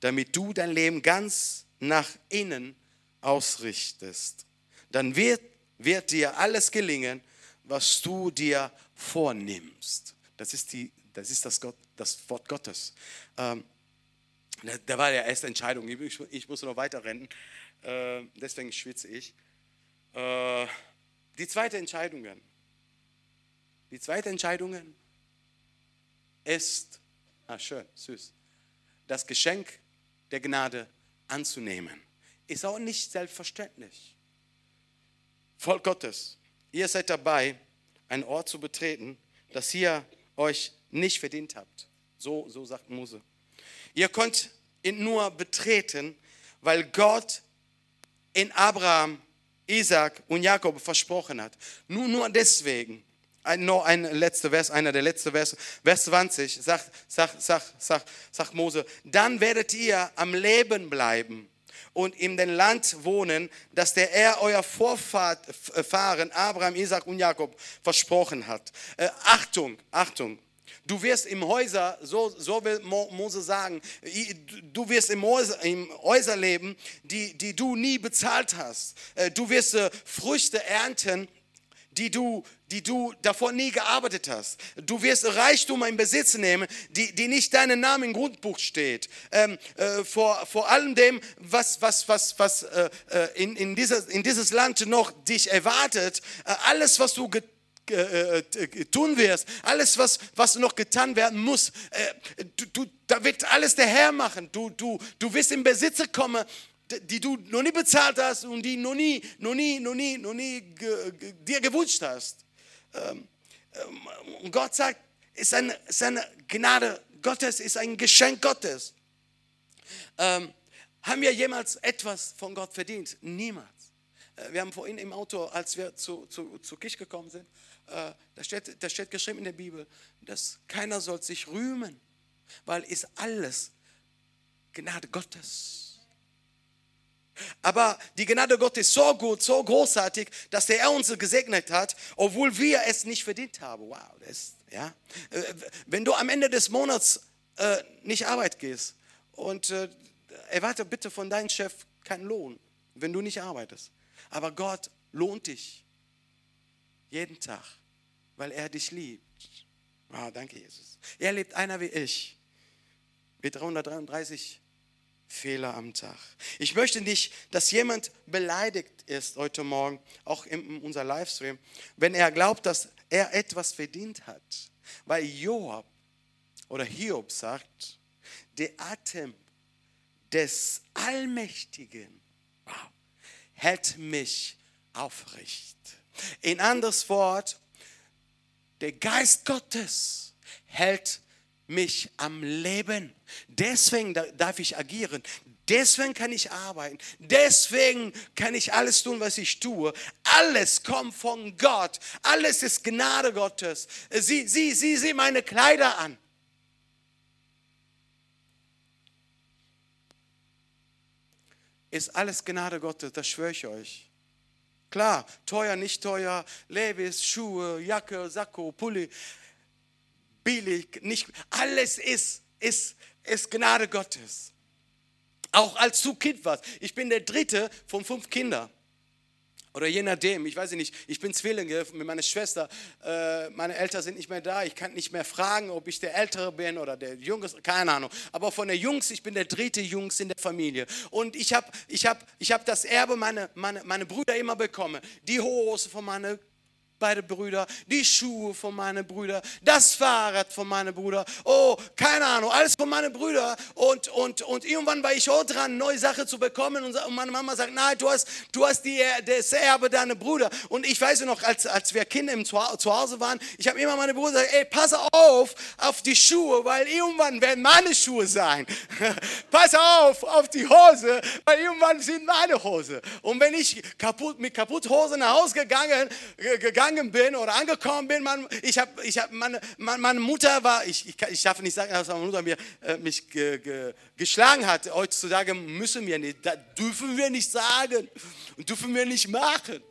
damit du dein Leben ganz nach innen ausrichtest. Dann wird, wird dir alles gelingen, was du dir vornimmst. Das ist, die, das, ist das, Gott, das Wort Gottes. Ähm, da war der erste Entscheidung. Ich, ich muss noch weiter rennen, äh, deswegen schwitze ich. Äh, die zweite Entscheidung. Die zweite Entscheidung ist, ah schön, süß, das Geschenk der Gnade anzunehmen. Ist auch nicht selbstverständlich. Volk Gottes, ihr seid dabei, einen Ort zu betreten, das ihr euch nicht verdient habt. So, so sagt Mose. Ihr könnt ihn nur betreten, weil Gott in Abraham, Isaac und Jakob versprochen hat. Nur, nur deswegen noch ein letzter Vers, einer der letzten Vers, Vers 20, sagt, sagt, sagt, sagt, sagt Mose, dann werdet ihr am Leben bleiben und in dem Land wohnen, das der er euer Vorfahren Abraham, Isaac und Jakob versprochen hat. Äh, Achtung, Achtung. Du wirst im Häuser, so, so will Mose sagen, du wirst im Häuser, im Häuser leben, die, die du nie bezahlt hast. Äh, du wirst äh, Früchte ernten, die du, die du davor nie gearbeitet hast. Du wirst Reichtum in Besitz nehmen, die, die nicht deinen Namen im Grundbuch steht. Ähm, äh, vor, vor allem dem, was, was, was, was äh, äh in, in, dieses, in dieses Land noch dich erwartet, äh, alles, was du getan äh, tun wirst, alles, was, was noch getan werden muss, äh, du, du, da wird alles der Herr machen. Du, du, du wirst in Besitz kommen die du noch nie bezahlt hast und die noch nie, noch nie, noch nie, noch nie dir gewünscht hast. Ähm, ähm, und Gott sagt, ist eine, ist eine Gnade Gottes, ist ein Geschenk Gottes. Ähm, haben wir jemals etwas von Gott verdient? Niemals. Äh, wir haben vorhin im Auto, als wir zu, zu, zur Kirche gekommen sind, äh, da, steht, da steht geschrieben in der Bibel, dass keiner soll sich rühmen, weil ist alles Gnade Gottes. Aber die Gnade Gottes ist so gut, so großartig, dass er uns gesegnet hat, obwohl wir es nicht verdient haben. Wow, das, ja. Äh, wenn du am Ende des Monats äh, nicht Arbeit gehst und äh, erwarte bitte von deinem Chef keinen Lohn, wenn du nicht arbeitest. Aber Gott lohnt dich jeden Tag, weil er dich liebt. Wow, danke Jesus. Er liebt einer wie ich. Wie 333 Fehler am Tag. Ich möchte nicht, dass jemand beleidigt ist heute Morgen, auch in unser Livestream, wenn er glaubt, dass er etwas verdient hat. Weil Joab oder Hiob sagt, der Atem des Allmächtigen wow, hält mich aufrecht. In anderes Wort, der Geist Gottes hält mich am Leben. Deswegen darf ich agieren. Deswegen kann ich arbeiten. Deswegen kann ich alles tun, was ich tue. Alles kommt von Gott. Alles ist Gnade Gottes. Sieh, sieh, sieh, sieh meine Kleider an. Ist alles Gnade Gottes, das schwöre ich euch. Klar, teuer, nicht teuer, Levis, Schuhe, Jacke, Sakko, Pulli billig, nicht, alles ist, ist, ist Gnade Gottes. Auch als du Kind warst. Ich bin der dritte von fünf Kindern. Oder je nachdem, ich weiß nicht, ich bin Zwillinge mit meiner Schwester. Äh, meine Eltern sind nicht mehr da. Ich kann nicht mehr fragen, ob ich der Ältere bin oder der Jüngste, keine Ahnung. Aber von der Jungs, ich bin der dritte Jungs in der Familie. Und ich habe ich hab, ich hab das Erbe meiner meine, meine Brüder immer bekommen. Die Hose von meiner beide Brüder, die Schuhe von meinen Brüdern, das Fahrrad von meinen Brüdern, oh, keine Ahnung, alles von meinen Brüdern. Und, und, und irgendwann war ich auch dran, neue Sachen zu bekommen. Und meine Mama sagt, nein, du hast, du hast die, das Erbe deiner Brüder. Und ich weiß noch, als, als wir Kinder im Zuhause waren, ich habe immer meine Brüder gesagt, ey, pass auf, auf die Schuhe, weil irgendwann werden meine Schuhe sein. pass auf, auf die Hose, weil irgendwann sind meine Hose. Und wenn ich kaputt, mit kaputt Hose nach Hause gegangen, gegangen gegangen bin oder angekommen bin, man, ich habe, ich hab, meine, meine, Mutter war, ich, ich, ich darf nicht sagen, dass meine Mutter mir, äh, mich ge, ge, geschlagen hat. Heutzutage müssen wir nicht, dürfen wir nicht sagen und dürfen wir nicht machen.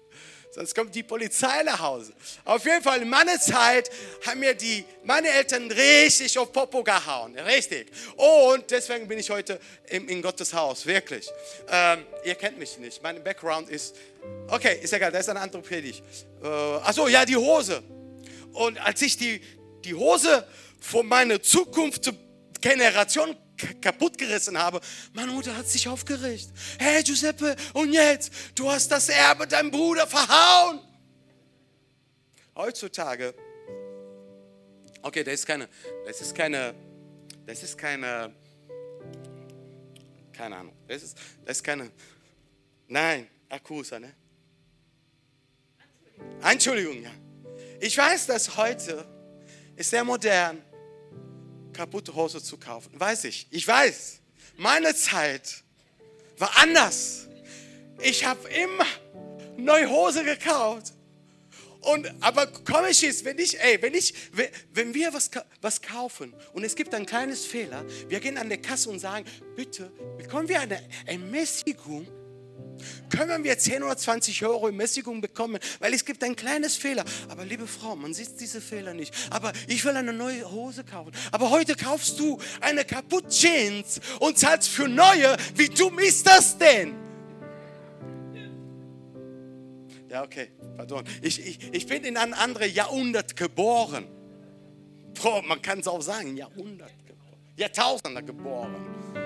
Sonst kommt die Polizei nach Hause. Auf jeden Fall, in meiner Zeit haben mir die, meine Eltern richtig auf Popo gehauen. Richtig. Und deswegen bin ich heute in, in Gottes Haus. Wirklich. Ähm, ihr kennt mich nicht. Mein Background ist, okay, ist egal, das ist eine andere Predigt. Äh, achso, ja, die Hose. Und als ich die, die Hose von meiner Zukunftsgeneration kaputt gerissen habe. Meine Mutter hat sich aufgeregt. Hey Giuseppe, und jetzt? Du hast das Erbe deinem Bruder verhauen. Heutzutage, okay, das ist keine, das ist keine, das ist keine, keine Ahnung, das ist, das ist keine, nein, Akkusa, ne? Entschuldigung, ja. Ich weiß, dass heute ist sehr modern kaputte Hose zu kaufen. Weiß ich. Ich weiß. Meine Zeit war anders. Ich habe immer neue Hose gekauft. Und, aber komisch ist, wenn ich, ey, wenn ich, wenn wir was, was kaufen und es gibt ein kleines Fehler, wir gehen an der Kasse und sagen, bitte bekommen wir eine Ermäßigung können wir 10 oder 20 Euro Ermäßigung bekommen, weil es gibt ein kleines Fehler. Aber liebe Frau, man sieht diese Fehler nicht. Aber ich will eine neue Hose kaufen. Aber heute kaufst du eine kaputt Jeans und zahlst für neue. Wie dumm ist das denn? Ja, okay, pardon. Ich, ich, ich bin in ein anderes Jahrhundert geboren. Frau, man kann es auch sagen, Jahrhundert geboren. Jahrtausender geboren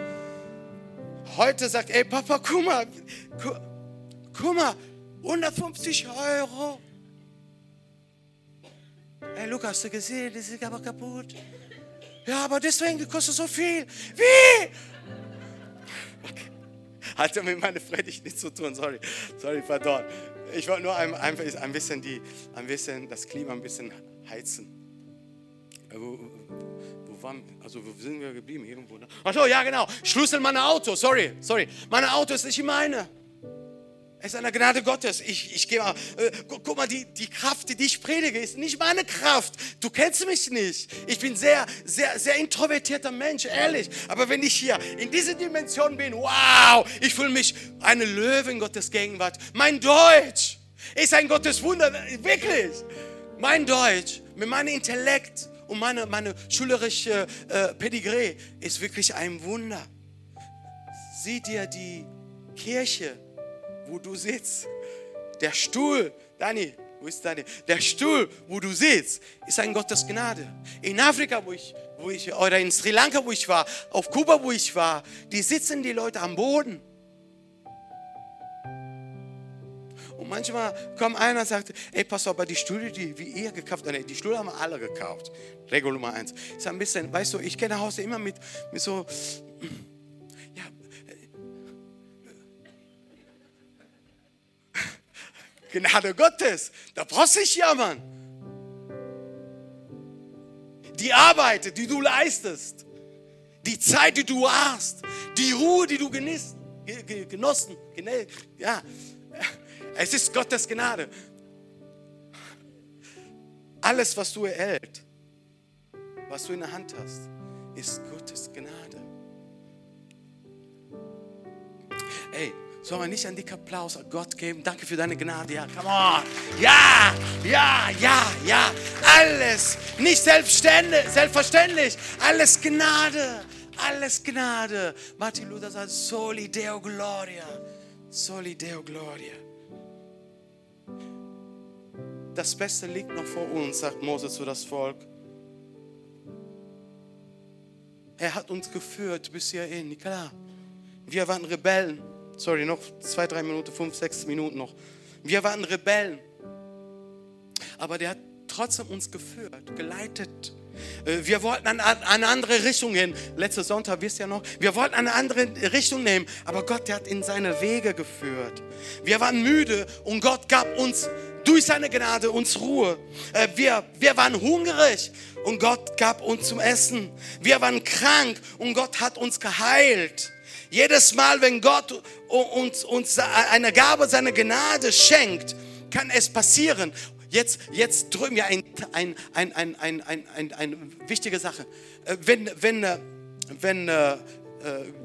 heute sagt, ey Papa, guck mal, guck, guck mal, 150 Euro. Ey Lukas, hast du gesehen, das ist aber kaputt. Ja, aber deswegen kostet so viel. Wie? Hatte mit meiner Predigt nichts zu tun, sorry. Sorry, pardon. Ich wollte nur ein, einfach ein bisschen, die, ein bisschen das Klima ein bisschen heizen waren, also wo sind wir geblieben? Irgendwo. Ne? Achso, ja genau. Schlüssel meiner Auto. Sorry, sorry. Mein Auto ist nicht meine. Es ist eine Gnade Gottes. Ich, ich gehe mal, äh, guck, guck, mal, die, die Kraft, die ich predige, ist nicht meine Kraft. Du kennst mich nicht. Ich bin sehr, sehr, sehr introvertierter Mensch, ehrlich. Aber wenn ich hier in dieser Dimension bin, wow, ich fühle mich eine Löwe in Gottes Gegenwart. Mein Deutsch ist ein Gottes Wunder, wirklich. Mein Deutsch mit meinem Intellekt und meine, meine schulerische äh, Pedigree ist wirklich ein Wunder. Sieh dir die Kirche, wo du sitzt. Der Stuhl, Dani, wo ist Dani? Der Stuhl, wo du sitzt, ist ein Gottes Gnade. In Afrika, wo ich, wo ich, oder in Sri Lanka, wo ich war, auf Kuba, wo ich war, die sitzen die Leute am Boden. Manchmal kommt einer und sagt, ey, pass auf, aber die Stühle, die wie ihr gekauft habt, die Stühle haben wir alle gekauft. Regel Nummer eins. Ist ein bisschen, weißt du, ich gehe nach Hause immer mit, mit so, ja, Gnade Gottes, da brauchst du nicht jammern. Die Arbeit, die du leistest, die Zeit, die du hast, die Ruhe, die du genießt, genossen, ja, es ist Gottes Gnade. Alles, was du erhältst, was du in der Hand hast, ist Gottes Gnade. Ey, soll man nicht einen dicken Applaus an Gott geben? Danke für deine Gnade. Ja, come on. Ja, ja, ja, ja. Alles nicht selbstverständlich. Alles Gnade. Alles Gnade. Martin Luther sagt, Soli Deo Gloria. Soli Deo Gloria das Beste liegt noch vor uns, sagt Mose zu das Volk. Er hat uns geführt bis hierhin, klar. Wir waren Rebellen. Sorry, noch zwei, drei Minuten, fünf, sechs Minuten noch. Wir waren Rebellen. aber der hat trotzdem uns geführt, geleitet. Äh, wir wollten an eine andere Richtung gehen. Letzter Sonntag, wisst ihr noch? Wir wollten eine andere Richtung nehmen, aber Gott, der hat in seine Wege geführt. Wir waren müde und Gott gab uns durch seine Gnade uns Ruhe. Äh, wir, wir waren hungrig und Gott gab uns zum Essen. Wir waren krank und Gott hat uns geheilt. Jedes Mal, wenn Gott uns, uns eine Gabe seiner Gnade schenkt, kann es passieren. Jetzt, jetzt drüben ja ein, ein, ein, ein, ein, ein, ein, eine wichtige Sache. Äh, wenn, wenn, äh, wenn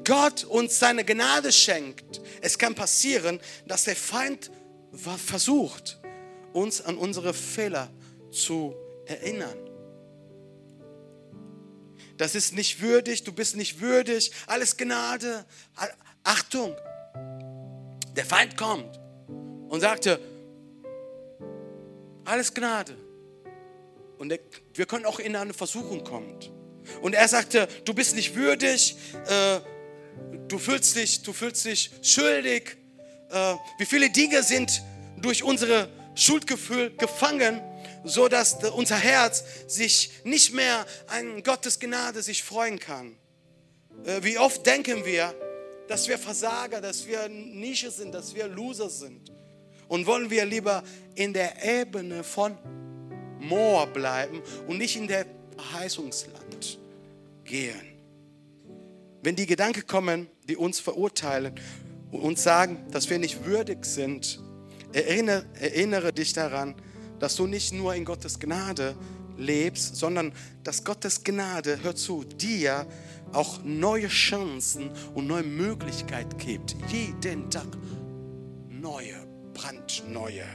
Gott uns seine Gnade schenkt, es kann passieren, dass der Feind versucht, uns an unsere Fehler zu erinnern. Das ist nicht würdig, du bist nicht würdig, alles Gnade. Achtung, der Feind kommt und sagte, alles Gnade. Und er, wir können auch in eine Versuchung kommen. Und er sagte, du bist nicht würdig, äh, du, fühlst dich, du fühlst dich schuldig. Äh, wie viele Dinge sind durch unsere Schuldgefühl gefangen, so dass unser Herz sich nicht mehr an Gottes Gnade sich freuen kann. Äh, wie oft denken wir, dass wir Versager, dass wir Nische sind, dass wir Loser sind. Und wollen wir lieber in der Ebene von Moor bleiben und nicht in der Verheißungsland gehen. Wenn die Gedanken kommen, die uns verurteilen und uns sagen, dass wir nicht würdig sind, erinnere, erinnere dich daran, dass du nicht nur in Gottes Gnade lebst, sondern dass Gottes Gnade, hör zu, dir auch neue Chancen und neue Möglichkeiten gibt. Jeden Tag neue brandneue.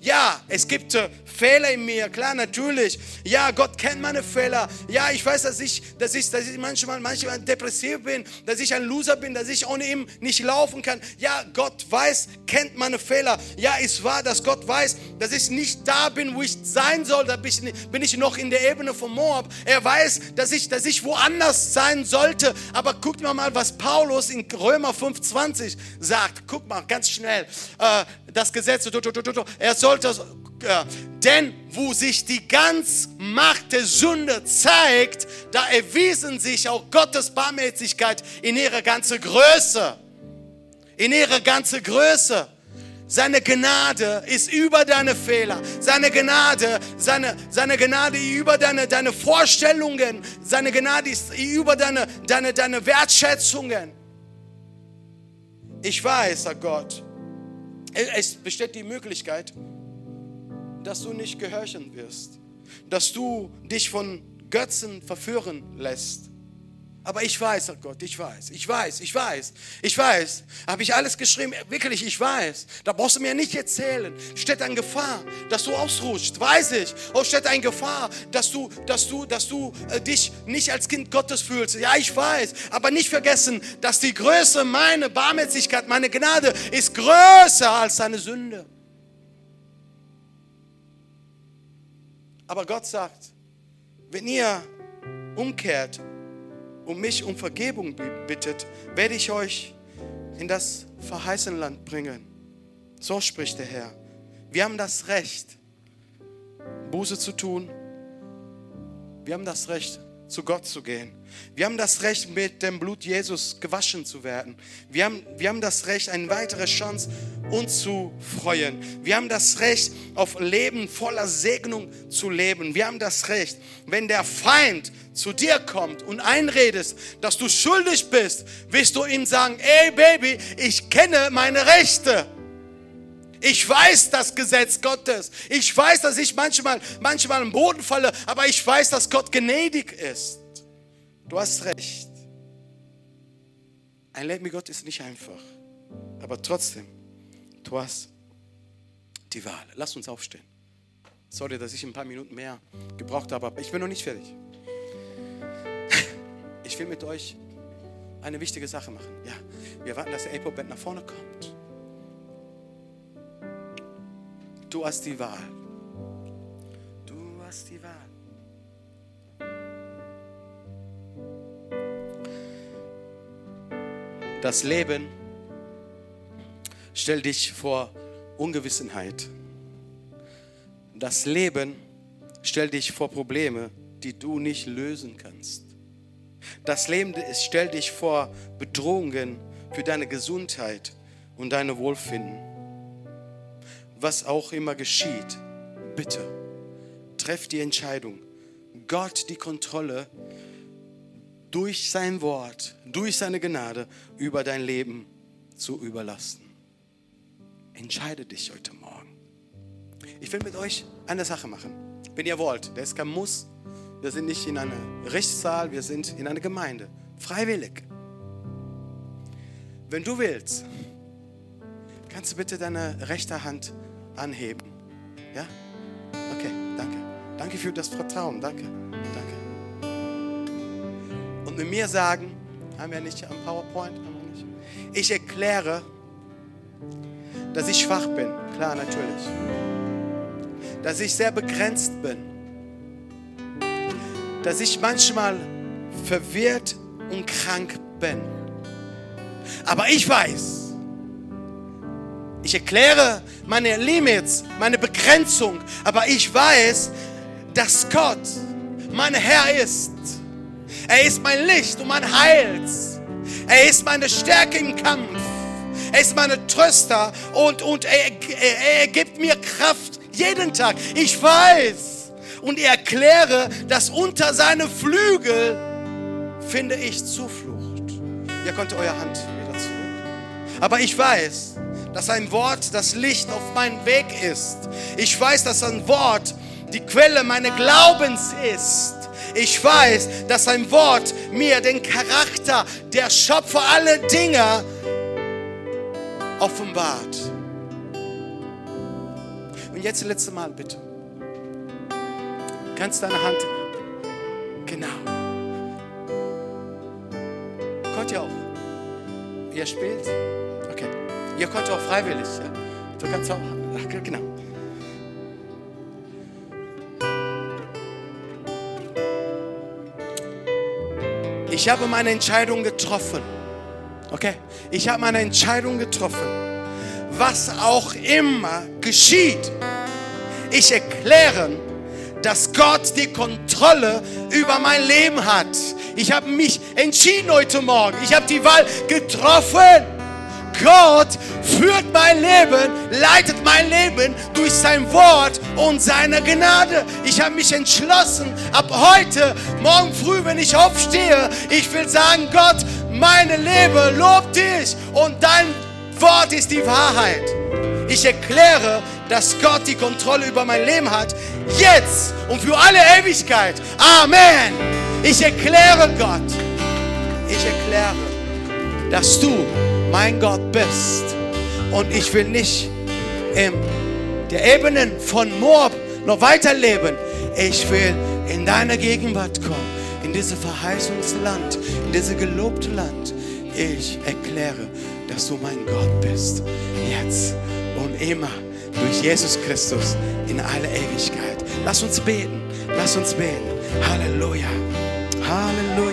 Ja, es gibt äh, Fehler in mir, klar, natürlich. Ja, Gott kennt meine Fehler. Ja, ich weiß, dass ich, dass ich, dass ich manchmal, manchmal depressiv bin, dass ich ein Loser bin, dass ich ohne ihn nicht laufen kann. Ja, Gott weiß, kennt meine Fehler. Ja, ist wahr, dass Gott weiß, dass ich nicht da bin, wo ich sein soll. Da bin ich, bin ich noch in der Ebene von Moab. Er weiß, dass ich, dass ich woanders sein sollte. Aber guckt mal mal, was Paulus in Römer 5,20 sagt. Guck mal, ganz schnell. Äh, das Gesetz, er sollte, äh, denn wo sich die ganz Macht der Sünde zeigt, da erwiesen sich auch Gottes Barmherzigkeit in ihrer ganzen Größe. In ihrer ganzen Größe. Seine Gnade ist über deine Fehler. Seine Gnade, seine, seine Gnade über deine, deine Vorstellungen. Seine Gnade ist über deine, deine, deine Wertschätzungen. Ich weiß, sagt Gott, es besteht die Möglichkeit, dass du nicht gehorchen wirst, dass du dich von Götzen verführen lässt. Aber ich weiß, sagt Gott, ich weiß, ich weiß, ich weiß, ich weiß. Habe ich alles geschrieben? Wirklich, ich weiß. Da brauchst du mir nicht erzählen. Steht eine Gefahr, dass du ausrutscht, weiß ich. Oh, steht eine Gefahr, dass du, dass du, dass du äh, dich nicht als Kind Gottes fühlst. Ja, ich weiß. Aber nicht vergessen, dass die Größe, meine Barmherzigkeit, meine Gnade ist größer als deine Sünde. Aber Gott sagt, wenn ihr umkehrt und mich um Vergebung bittet, werde ich euch in das verheißene Land bringen. So spricht der Herr. Wir haben das Recht, Buße zu tun. Wir haben das Recht, zu Gott zu gehen. Wir haben das Recht, mit dem Blut Jesus gewaschen zu werden. Wir haben, wir haben das Recht, eine weitere Chance, uns zu freuen. Wir haben das Recht, auf Leben voller Segnung zu leben. Wir haben das Recht, wenn der Feind zu dir kommt und einredest, dass du schuldig bist, wirst du ihm sagen, ey Baby, ich kenne meine Rechte. Ich weiß das Gesetz Gottes. Ich weiß, dass ich manchmal, manchmal am Boden falle, aber ich weiß, dass Gott gnädig ist. Du hast recht. Ein Leben mit Gott ist nicht einfach. Aber trotzdem, du hast die Wahl. Lass uns aufstehen. Sorry, dass ich ein paar Minuten mehr gebraucht habe, aber ich bin noch nicht fertig. Ich will mit euch eine wichtige Sache machen. Ja, wir warten, dass der Apo-Band nach vorne kommt. Du hast die Wahl. Du hast die Wahl. Das Leben stellt dich vor Ungewissenheit. Das Leben stellt dich vor Probleme, die du nicht lösen kannst. Das Leben stellt dich vor Bedrohungen für deine Gesundheit und deine Wohlfinden. Was auch immer geschieht, bitte, treff die Entscheidung, Gott die Kontrolle durch sein Wort, durch seine Gnade über dein Leben zu überlassen. Entscheide dich heute Morgen. Ich will mit euch eine Sache machen, wenn ihr wollt. Das ist kein Muss. Wir sind nicht in einem Rechtssaal, wir sind in einer Gemeinde. Freiwillig. Wenn du willst, kannst du bitte deine rechte Hand anheben. Ja? Okay, danke. Danke für das Vertrauen. Danke. Danke. Und mit mir sagen, haben wir nicht am PowerPoint? Haben wir nicht. Ich erkläre, dass ich schwach bin. Klar, natürlich. Dass ich sehr begrenzt bin. Dass ich manchmal verwirrt und krank bin. Aber ich weiß, ich erkläre meine Limits, meine Begrenzung, aber ich weiß, dass Gott mein Herr ist. Er ist mein Licht und mein Heil. Er ist meine Stärke im Kampf. Er ist meine Tröster und, und er, er, er gibt mir Kraft jeden Tag. Ich weiß und erkläre, dass unter seine Flügel finde ich Zuflucht. Ihr könnt eure Hand wieder zurück. Aber ich weiß, dass ein Wort das Licht auf meinem Weg ist. Ich weiß, dass ein Wort die Quelle meines Glaubens ist. Ich weiß, dass ein Wort mir den Charakter der Schöpfer aller Dinge offenbart. Und jetzt das letzte Mal bitte. Kannst deine Hand. Genau. Könnt ihr auch. Ihr spielt? Ihr könnt auch freiwillig. Ja? Du kannst auch. Genau. Ich habe meine Entscheidung getroffen. Okay? Ich habe meine Entscheidung getroffen. Was auch immer geschieht, ich erkläre, dass Gott die Kontrolle über mein Leben hat. Ich habe mich entschieden heute Morgen. Ich habe die Wahl getroffen. Gott führt mein Leben, leitet mein Leben durch sein Wort und seine Gnade. Ich habe mich entschlossen, ab heute, morgen früh, wenn ich aufstehe, ich will sagen, Gott, meine Leben lobt dich und dein Wort ist die Wahrheit. Ich erkläre, dass Gott die Kontrolle über mein Leben hat, jetzt und für alle Ewigkeit. Amen. Ich erkläre Gott, ich erkläre, dass du mein Gott bist. Und ich will nicht in der Ebene von Moab noch weiterleben. Ich will in deine Gegenwart kommen, in dieses Verheißungsland, in dieses gelobte Land. Ich erkläre, dass du mein Gott bist. Jetzt und immer durch Jesus Christus in alle Ewigkeit. Lass uns beten. Lass uns beten. Halleluja. Halleluja.